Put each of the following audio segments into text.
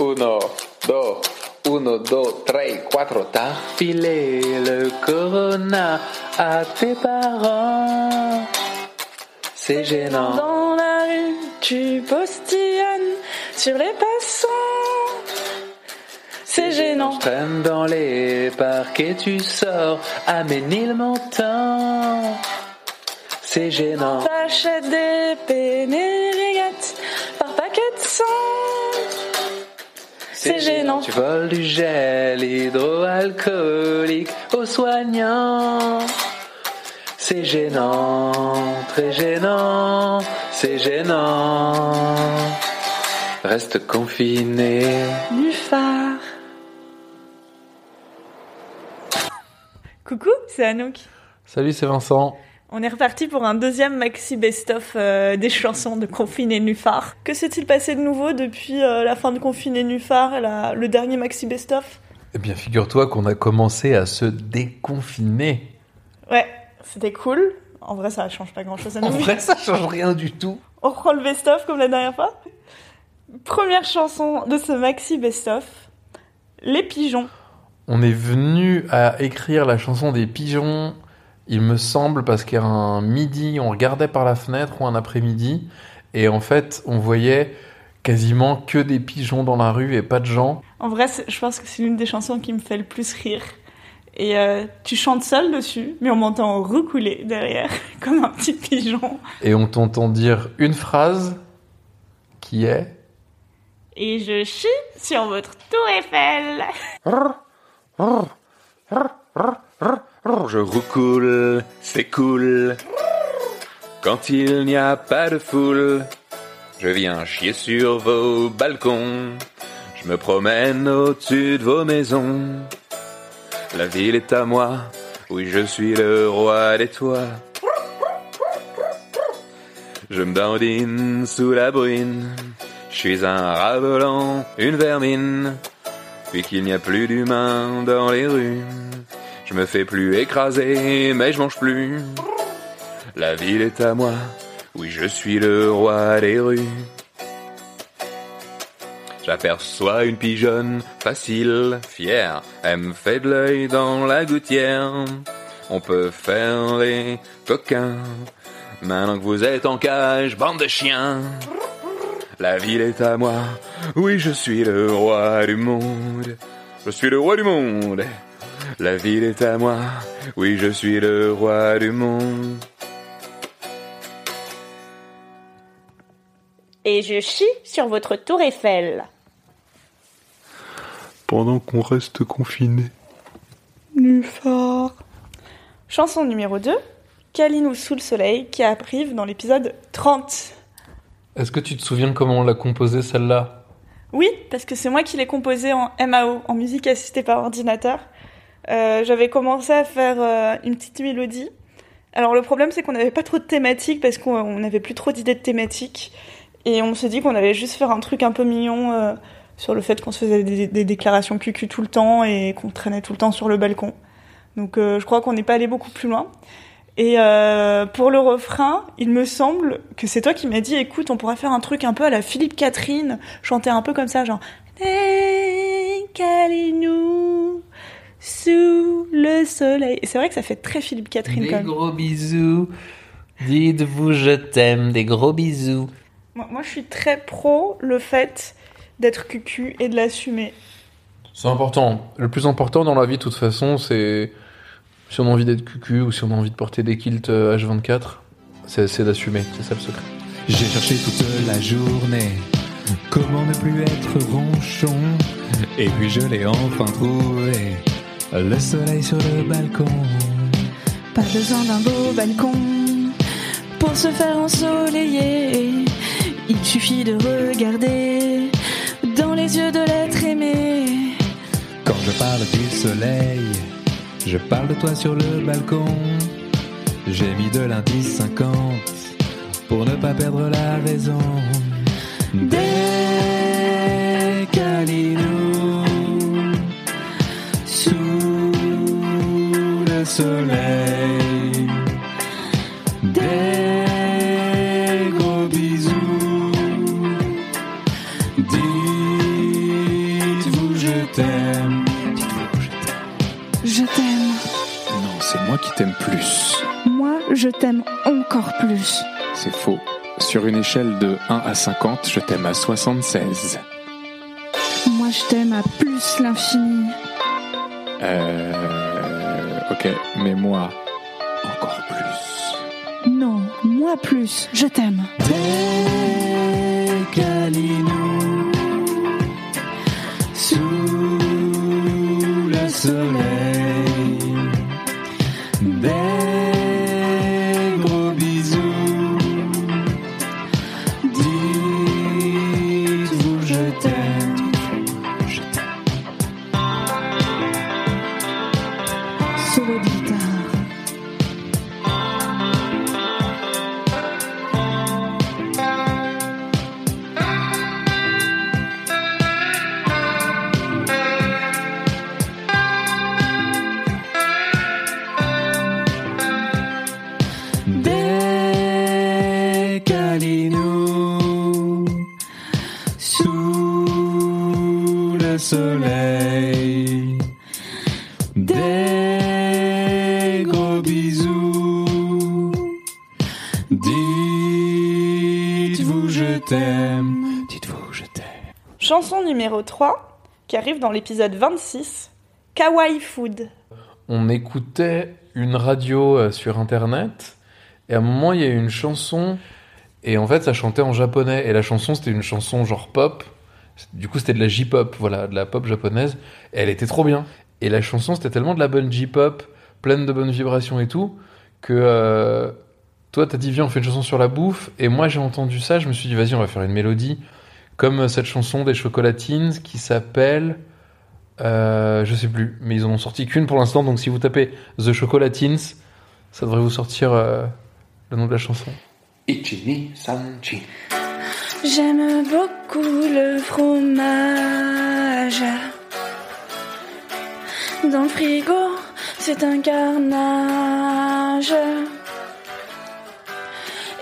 Uno, dos, uno, dos, tres, cuatro. T'as filé le corona à tes parents. C'est gênant. Dans la rue, tu postillonnes sur les passants. C'est gênant. Je traîne dans les parcs et tu sors à Ménilmontant. C'est gênant. T'achètes des pénérégates C'est gênant. Tu voles du gel hydroalcoolique aux soignants. C'est gênant, très gênant, c'est gênant. Reste confiné. Du phare. Coucou, c'est Anouk. Salut, c'est Vincent. On est reparti pour un deuxième maxi best-of euh, des chansons de Confiné Nufar. Que s'est-il passé de nouveau depuis euh, la fin de Confiné Nufar et la- le dernier maxi best-of? Eh bien, figure-toi qu'on a commencé à se déconfiner. Ouais, c'était cool. En vrai, ça change pas grand-chose à nous. En vrai, ça change rien du tout. On reprend le best-of comme la dernière fois? Première chanson de ce maxi best-of, Les Pigeons. On est venu à écrire la chanson des pigeons, il me semble, parce qu'un midi, on regardait par la fenêtre ou un après-midi, et en fait, on voyait quasiment que des pigeons dans la rue et pas de gens. En vrai, je pense que c'est l'une des chansons qui me fait le plus rire. Et euh, tu chantes seul dessus, mais on m'entend recouler derrière, comme un petit pigeon. Et on t'entend dire une phrase qui est Et je chie sur votre tour Eiffel. Je roucoule, c'est cool. Quand il n'y a pas de foule, je viens chier sur vos balcons. Je me promène au-dessus de vos maisons. La ville est à moi, oui je suis le roi des toits. Je me dandine sous la bruine, je suis un rat volant, une vermine. Puis qu'il n'y a plus d'humains dans les rues, je me fais plus écraser, mais je mange plus. La ville est à moi, oui je suis le roi des rues. J'aperçois une pigeonne facile, fière, elle me fait de l'œil dans la gouttière. On peut faire les coquins, maintenant que vous êtes en cage, bande de chiens. La ville est à moi, oui je suis le roi du monde. Je suis le roi du monde. La ville est à moi, oui je suis le roi du monde. Et je chie sur votre tour Eiffel. Pendant qu'on reste confiné. Nufar. Chanson numéro 2, Kalinou sous le soleil, qui arrive dans l'épisode 30. Est-ce que tu te souviens comment on l'a composée celle-là? Oui, parce que c'est moi qui l'ai composé en MAO, en musique assistée par ordinateur. Euh, J'avais commencé à faire euh, une petite mélodie. Alors le problème c'est qu'on n'avait pas trop de thématiques parce qu'on on n'avait plus trop d'idées de thématiques. Et on s'est dit qu'on allait juste faire un truc un peu mignon euh, sur le fait qu'on se faisait des, des déclarations cucu tout le temps et qu'on traînait tout le temps sur le balcon. Donc je crois qu'on n'est pas allé beaucoup plus loin. Et pour le refrain, il me semble que c'est toi qui m'as dit, écoute, on pourrait faire un truc un peu à la Philippe Catherine, chanter un peu comme ça, genre sous le soleil. C'est vrai que ça fait très Philippe Catherine Des gros bisous. Dites-vous je t'aime, des gros bisous. Moi, moi, je suis très pro le fait d'être cucu et de l'assumer. C'est important. Le plus important dans la vie, de toute façon, c'est si on a envie d'être cucu ou si on a envie de porter des kilts euh, H24, c'est c'est d'assumer. C'est ça le secret. J'ai cherché toute la journée comment ne plus être ronchon. Et puis je l'ai enfin trouvé, le soleil sur le balcon. Pas besoin d'un beau balcon pour se faire ensoleiller. Il suffit de regarder dans les yeux de l'être aimé. Quand je parle du soleil, je parle de toi sur le balcon. J'ai mis de l'indice 50 pour ne pas perdre la raison. Soleil. Des gros bisous. Dites-vous je t'aime. Dites-vous je t'aime. Je t'aime. Non, c'est moi qui t'aime plus. Moi, je t'aime encore plus. C'est faux. Sur une échelle de 1 à 50, je t'aime à 76. Moi, je t'aime à plus l'infini. Euh... Ok, mais moi, encore plus. Non, moi plus. Je t'aime. Soleil. Des gros bisous. Dites-vous je t'aime. Dites-vous je t'aime. Chanson numéro 3, qui arrive dans l'épisode 26, Kawaii Food. On écoutait une radio euh, sur internet et à un moment il y a eu une chanson et en fait ça chantait en japonais et la chanson c'était une chanson genre pop. Du coup c'était de la J-pop, voilà, de la pop japonaise elle était trop bien. Et la chanson c'était tellement de la bonne J-pop, pleine de bonnes vibrations et tout que euh, toi t'as dit viens on fait une chanson sur la bouffe et moi j'ai entendu ça, je me suis dit vas-y on va faire une mélodie comme euh, cette chanson des chocolatines qui s'appelle euh, je sais plus, mais ils en ont sorti qu'une pour l'instant, donc si vous tapez The Chocolatines, ça devrait vous sortir le nom de la chanson. Sanchi. J'aime beaucoup le fromage. Dans le frigo, c'est un carnage.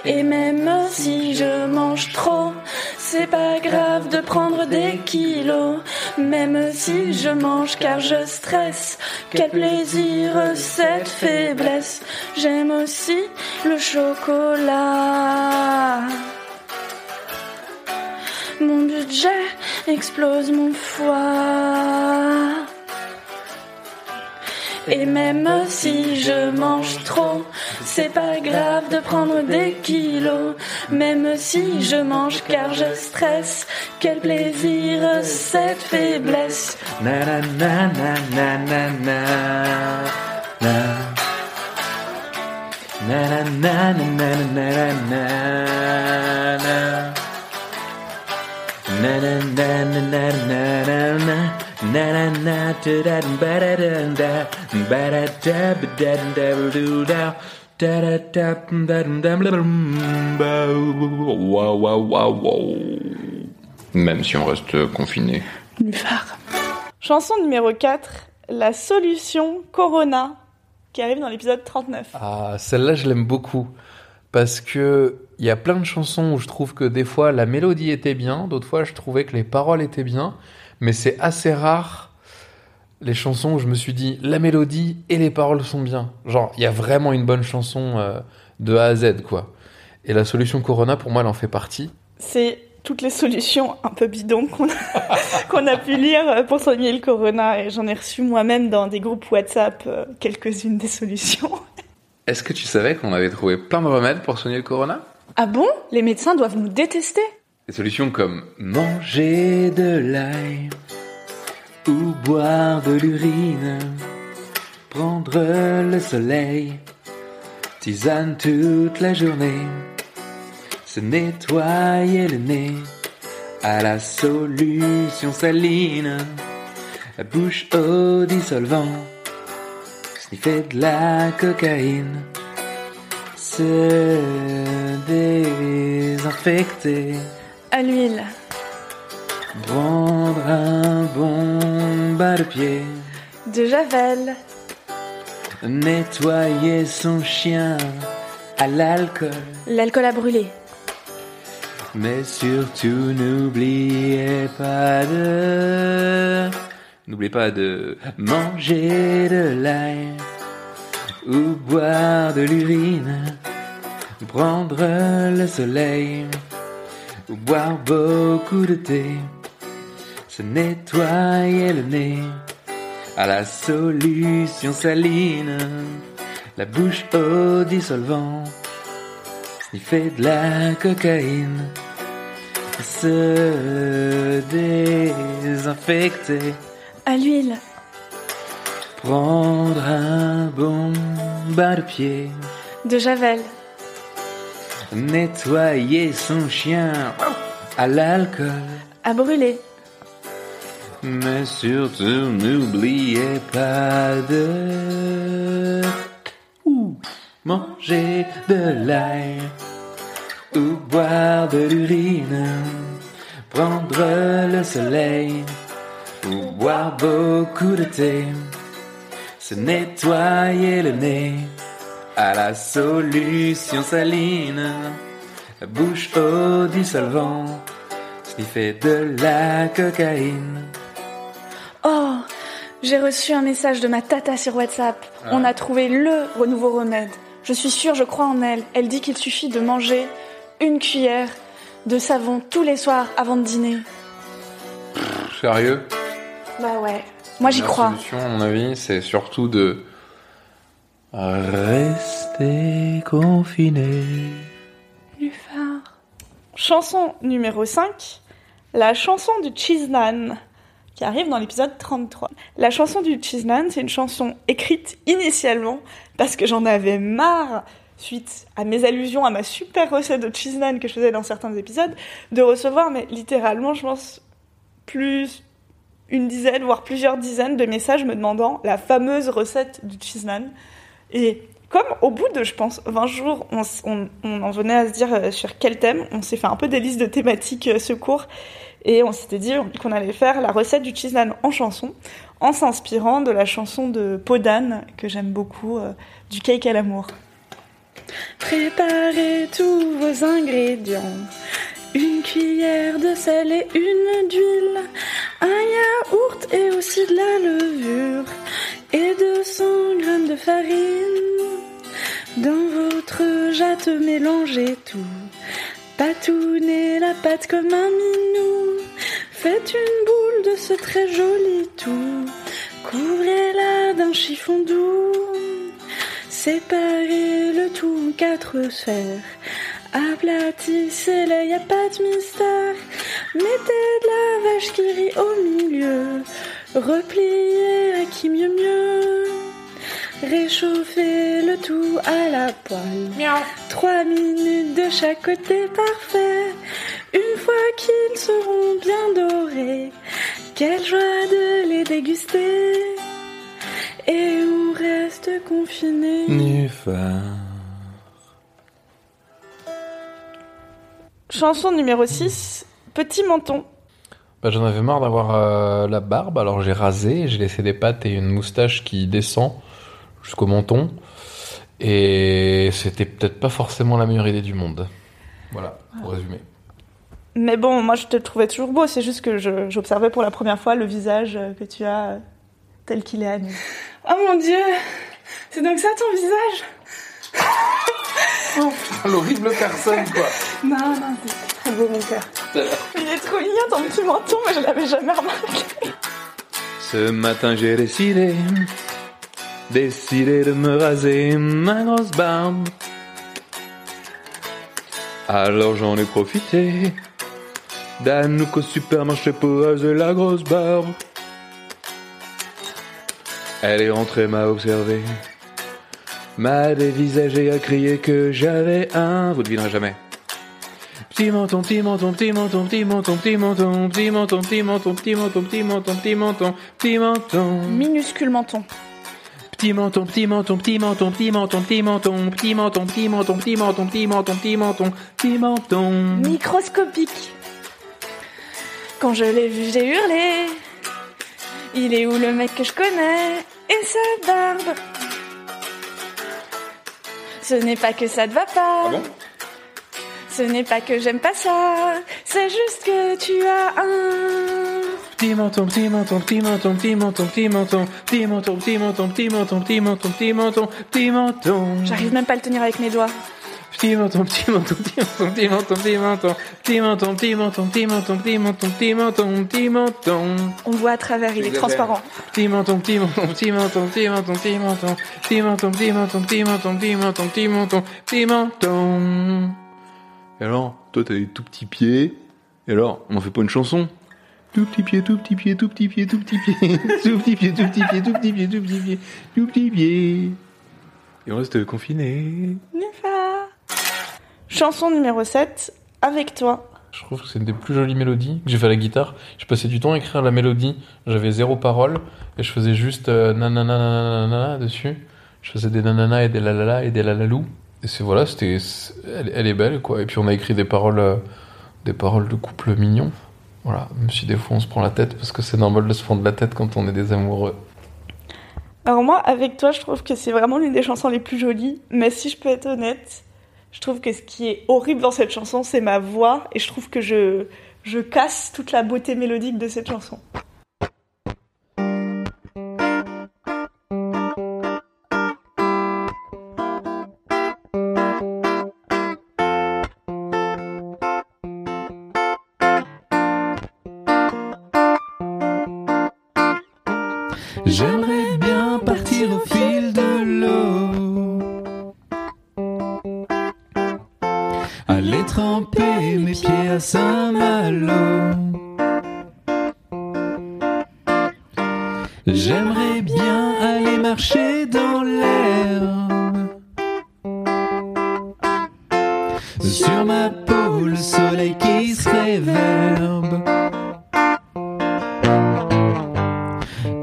Et même si je mange trop, c'est pas grave de prendre des kilos. Même si je mange car je stresse, quel plaisir cette faiblesse. J'aime aussi le chocolat. Mon budget explose mon foie. Et même si je mange trop, c'est pas grave de prendre des kilos. Même si je mange car je stresse, quel plaisir cette faiblesse. Na Même si on reste confiné. Chanson numéro 4, La solution Corona, qui arrive dans l'épisode 39. Ah, celle-là, je l'aime beaucoup. Parce que il y a plein de chansons où je trouve que des fois la mélodie était bien, d'autres fois je trouvais que les paroles étaient bien, mais c'est assez rare les chansons où je me suis dit la mélodie et les paroles sont bien. Genre, il y a vraiment une bonne chanson euh, de A à Z, quoi. Et la solution Corona, pour moi, elle en fait partie. C'est toutes les solutions un peu bidons qu'on a, qu'on a pu lire pour soigner le corona et j'en ai reçu moi-même dans des groupes WhatsApp euh, quelques-unes des solutions. Est-ce que tu savais qu'on avait trouvé plein de remèdes pour soigner le corona? Ah bon? Les médecins doivent nous détester Des solutions comme manger de l'ail ou boire de l'urine, prendre le soleil, tisane toute la journée. se nettoyer le nez à la solution saline, la bouche au dissolvant, sniffer de la cocaïne, se désinfecter, À l'huile. prendre un bon bas de pied, De javel. nettoyer son chien à l'alcool. L'alcool à brûler. Mais surtout n'oubliez pas de... N'oubliez pas de manger de l'ail ou boire de l'urine, prendre le soleil ou boire beaucoup de thé, se nettoyer le nez à la solution saline, la bouche au dissolvant, sniffer de la cocaïne, se désinfecter, À l'huile. Prendre un bon bas de pied, De javel. nettoyer son chien à l'alcool. À brûler. Mais surtout n'oubliez pas de Ouh, manger de l'ail ou boire de l'urine, prendre le soleil ou boire beaucoup de thé, se nettoyer le nez à la solution saline, la bouche au dissolvant, sniffer de la cocaïne. Oh, j'ai reçu un message de ma tata sur WhatsApp. On a trouvé le nouveau remède. Je suis sûre, je crois en elle. Elle dit qu'il suffit de manger une cuillère de savon tous les soirs avant de dîner. Sérieux? Bah ouais. Moi j'y La crois. solution, à mon avis, c'est surtout de rester confiné. Chanson numéro 5, la chanson du Cheese Nan, qui arrive dans l'épisode 33. La chanson du Cheese Nan, c'est une chanson écrite initialement parce que j'en avais marre, suite à mes allusions à ma super recette de Cheese Nan que je faisais dans certains épisodes, de recevoir, mais littéralement, je pense, plus une dizaine, voire plusieurs dizaines de messages me demandant la fameuse recette du Cheese. Et comme au bout de, je pense, 20 jours, on, on- en venait à se dire euh, sur quel thème, on s'est fait un peu des listes de thématiques euh, secours, et on s'était dit qu'on allait faire la recette du cheese en chanson, en s'inspirant de la chanson de Podane, que j'aime beaucoup, euh, du cake à l'amour. Préparez tous vos ingrédients. Une cuillère de sel et une d'huile, un yaourt et aussi de la levure, et 200 grammes de farine. Dans votre jatte, mélangez tout. Patounez la pâte comme un minou. Faites une boule de ce très joli tout. Couvrez-la d'un chiffon doux. Séparez le tout en quatre sphères. Aplatissez-les, y a pas de mystère. Mettez de la vache qui rit au milieu. Repliez à qui mieux mieux. Réchauffez le tout à la poêle. Trois minutes de chaque côté parfait. Une fois qu'ils seront bien dorés, quelle joie de les déguster. Et on reste confiné. Chanson numéro 6, Petit menton. Bah, J'en avais marre d'avoir euh, la barbe, alors j'ai rasé, j'ai laissé des pattes et une moustache qui descend jusqu'au menton. Et c'était peut-être pas forcément la meilleure idée du monde. Voilà, pour résumer. Mais bon, moi je te trouvais toujours beau, c'est juste que j'observais pour la première fois le visage euh, que tu as euh, tel qu'il est à nu. Oh mon dieu C'est donc ça ton visage? L'horrible personne, quoi Non, non, c'est très beau mon cœur. Il est trop mignon ton petit menton, mais je l'avais jamais remarqué. Ce matin j'ai décidé, décidé de me raser ma grosse barbe. Alors j'en ai profité, d'Anouk au supermarché pour raser la grosse barbe. Elle est rentrée, m'a observé, m'a dévisagé, a crié que j'avais un, vous devinerez jamais, Petit menton, petit menton, petit menton, petit menton, petit menton, petit menton, petit menton, petit menton, petit menton, petit menton, petit menton. Minuscule menton. Petit menton, petit menton, petit menton, petit menton, petit menton, petit menton, petit menton, petit menton, petit menton, petit menton, petit menton. Microscopique. Quand je l'ai vu, j'ai hurlé. Il est où le mec que je connais Et sa barbe Ce n'est pas que ça te va pas. Ah bon Ce n'est pas que j'aime pas ça. C'est juste que tu as un. Petit menton, petit menton, petit menton, petit menton, petit menton, petit menton, petit menton, petit menton, petit menton, petit menton, petit menton. J'arrive même pas à le tenir avec mes doigts. Petit menton, petit menton, petit menton, petit menton, petit menton, petit menton, petit menton, petit menton, petit menton, petit menton, petit menton. On voit à travers, il est transparent. Petit menton, petit menton, petit menton, petit menton, petit menton, petit menton, petit menton, petit menton, petit menton, petit menton, petit menton. Et alors, toi t'as des tout petits pieds. Et alors, on en fait pas une chanson Tout petit pied, tout petit pied, tout petit pied, tout petit pied, tout petit pied, tout petit pied, tout petit pied, tout petit pied, tout petit pied. Et on reste confiné. Chanson numéro 7, avec toi. Je trouve que c'est une des plus jolies mélodies que j'ai fait à la guitare. Je passais du temps à écrire la mélodie. J'avais zéro parole et je faisais juste euh, nanana nanana dessus. Je faisais des nanana et des lalala et des lalalou. Et c'est voilà, c'était, elle est belle quoi. Et puis on a écrit des paroles, euh, des paroles de couple mignon. Voilà, même si des fois on se prend la tête parce que c'est normal de se prendre la tête quand on est des amoureux. Alors moi, avec toi, je trouve que c'est vraiment l'une des chansons les plus jolies. Mais si je peux être honnête, je trouve que ce qui est horrible dans cette chanson, c'est ma voix. Et je trouve que je, casse toute la beauté mélodique de cette chanson. Saint-Malo. J'aimerais bien aller marcher dans l'herbe. Sur ma peau, le soleil qui se réverbe.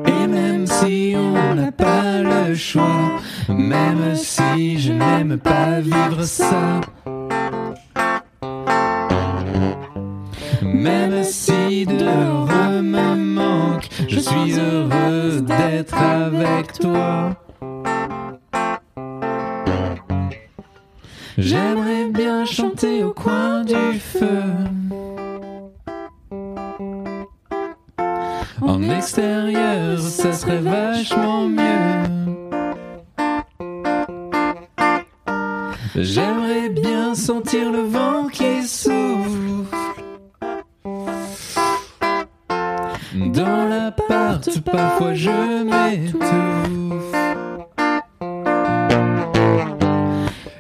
Et même si on n'a pas le choix, même si je n'aime pas vivre ça, même si de heureux me manque, je suis heureux d'être avec toi. J'aimerais bien chanter au coin du feu. En extérieur, ça serait vachement mieux. Parfois je m'étouffe.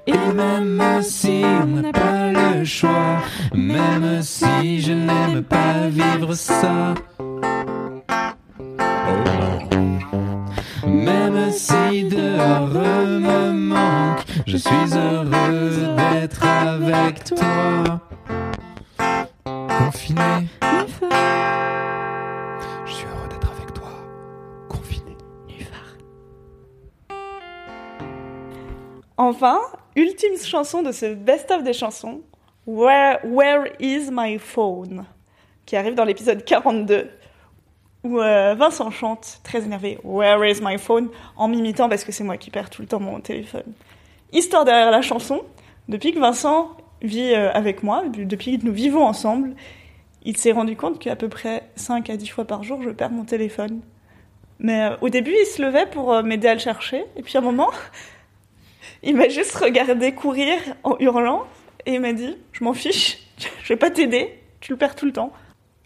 Et même si on n'a pas le choix, même si je n'aime pas vivre ça. Même si dehors me manque, je suis heureux d'être avec toi. Enfin, ultime chanson de ce best-of des chansons, Where, Where is my phone qui arrive dans l'épisode 42, où euh, Vincent chante, très énervé, Where is my phone en m'imitant parce que c'est moi qui perds tout le temps mon téléphone. Histoire derrière la chanson, depuis que Vincent vit euh, avec moi, depuis que nous vivons ensemble, il s'est rendu compte qu'à peu près 5 à 10 fois par jour, je perds mon téléphone. Mais euh, au début, il se levait pour m'aider à le chercher, et puis à un moment, il m'a juste regardé courir en hurlant et il m'a dit Je m'en fiche, je vais pas t'aider, tu le perds tout le temps.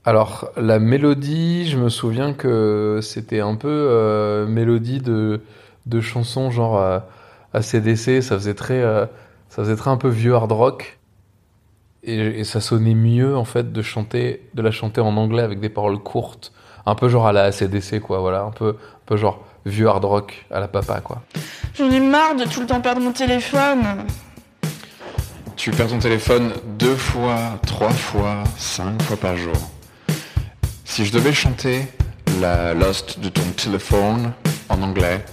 Alors, la mélodie, je me souviens que c'était un peu euh, mélodie de, de chansons genre euh, ACDC, ça faisait très, euh, ça faisait très un peu vieux hard rock. Et, ça sonnait mieux, en fait, de chanter, de la chanter en anglais avec des paroles courtes. Un peu genre à la ACDC, quoi, voilà. Un peu, un peu genre vieux hard rock à la papa, quoi. J'en ai marre de tout le temps perdre mon téléphone. tu perds ton téléphone deux fois, trois fois, cinq fois par jour. Si je devais chanter la Lost de ton téléphone en anglais,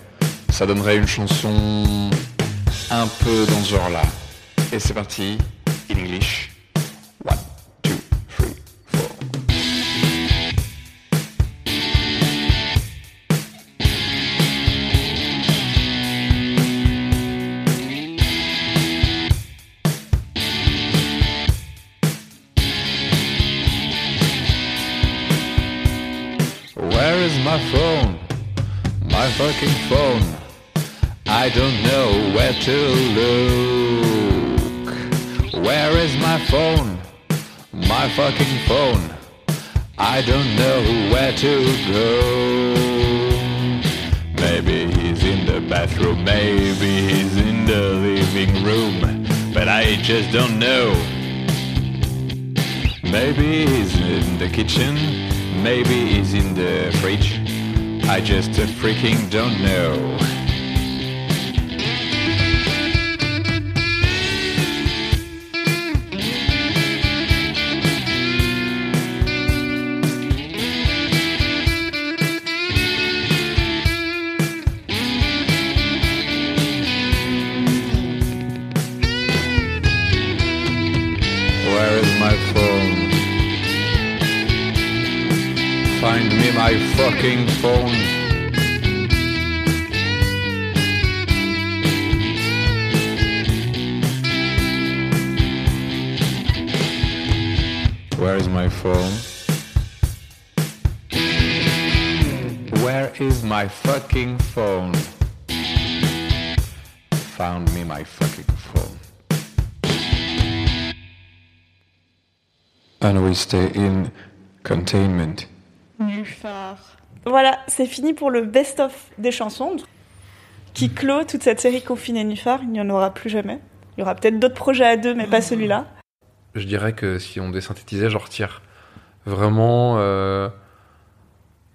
ça donnerait une chanson un peu dans ce genre-là. Et c'est parti, in English. My fucking phone. I don't know where to look. Where is my phone? My fucking phone. I don't know where to go. Maybe he's in the bathroom, maybe he's in the living room, but I just don't know. Maybe he's in the kitchen, maybe he's in the fridge. I just freaking don't know. Fucking phone. Where is my phone? Where is my fucking phone? Found me my fucking phone. And we stay in containment. Voilà, c'est fini pour le best-of des chansons qui clôt toute cette série confinée Nufar. Il n'y en aura plus jamais. Il y aura peut-être d'autres projets à deux, mais pas celui-là. Je dirais que si on désynthétisait, j'en retire vraiment euh,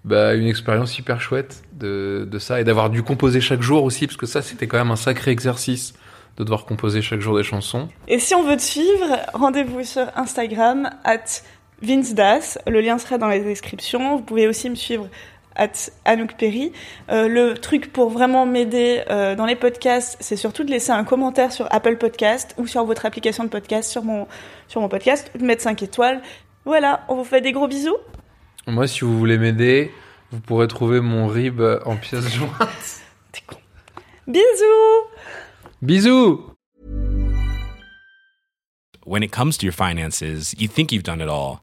bah, une expérience hyper chouette de, de ça et d'avoir dû composer chaque jour aussi, parce que ça, c'était quand même un sacré exercice de devoir composer chaque jour des chansons. Et si on veut te suivre, rendez-vous sur Instagram, at Vince Das. Le lien sera dans la description. Vous pouvez aussi me suivre at Anouk Perry. Euh, le truc pour vraiment m'aider euh, dans les podcasts, c'est surtout de laisser un commentaire sur Apple Podcast ou sur votre application de podcast sur mon, sur mon podcast, de mettre 5 étoiles. Voilà, on vous fait des gros bisous. Moi, si vous voulez m'aider, vous pourrez trouver mon rib en pièces jointes. T'es con. Bisous Bisous when it comes to your finances, you think you've done it all.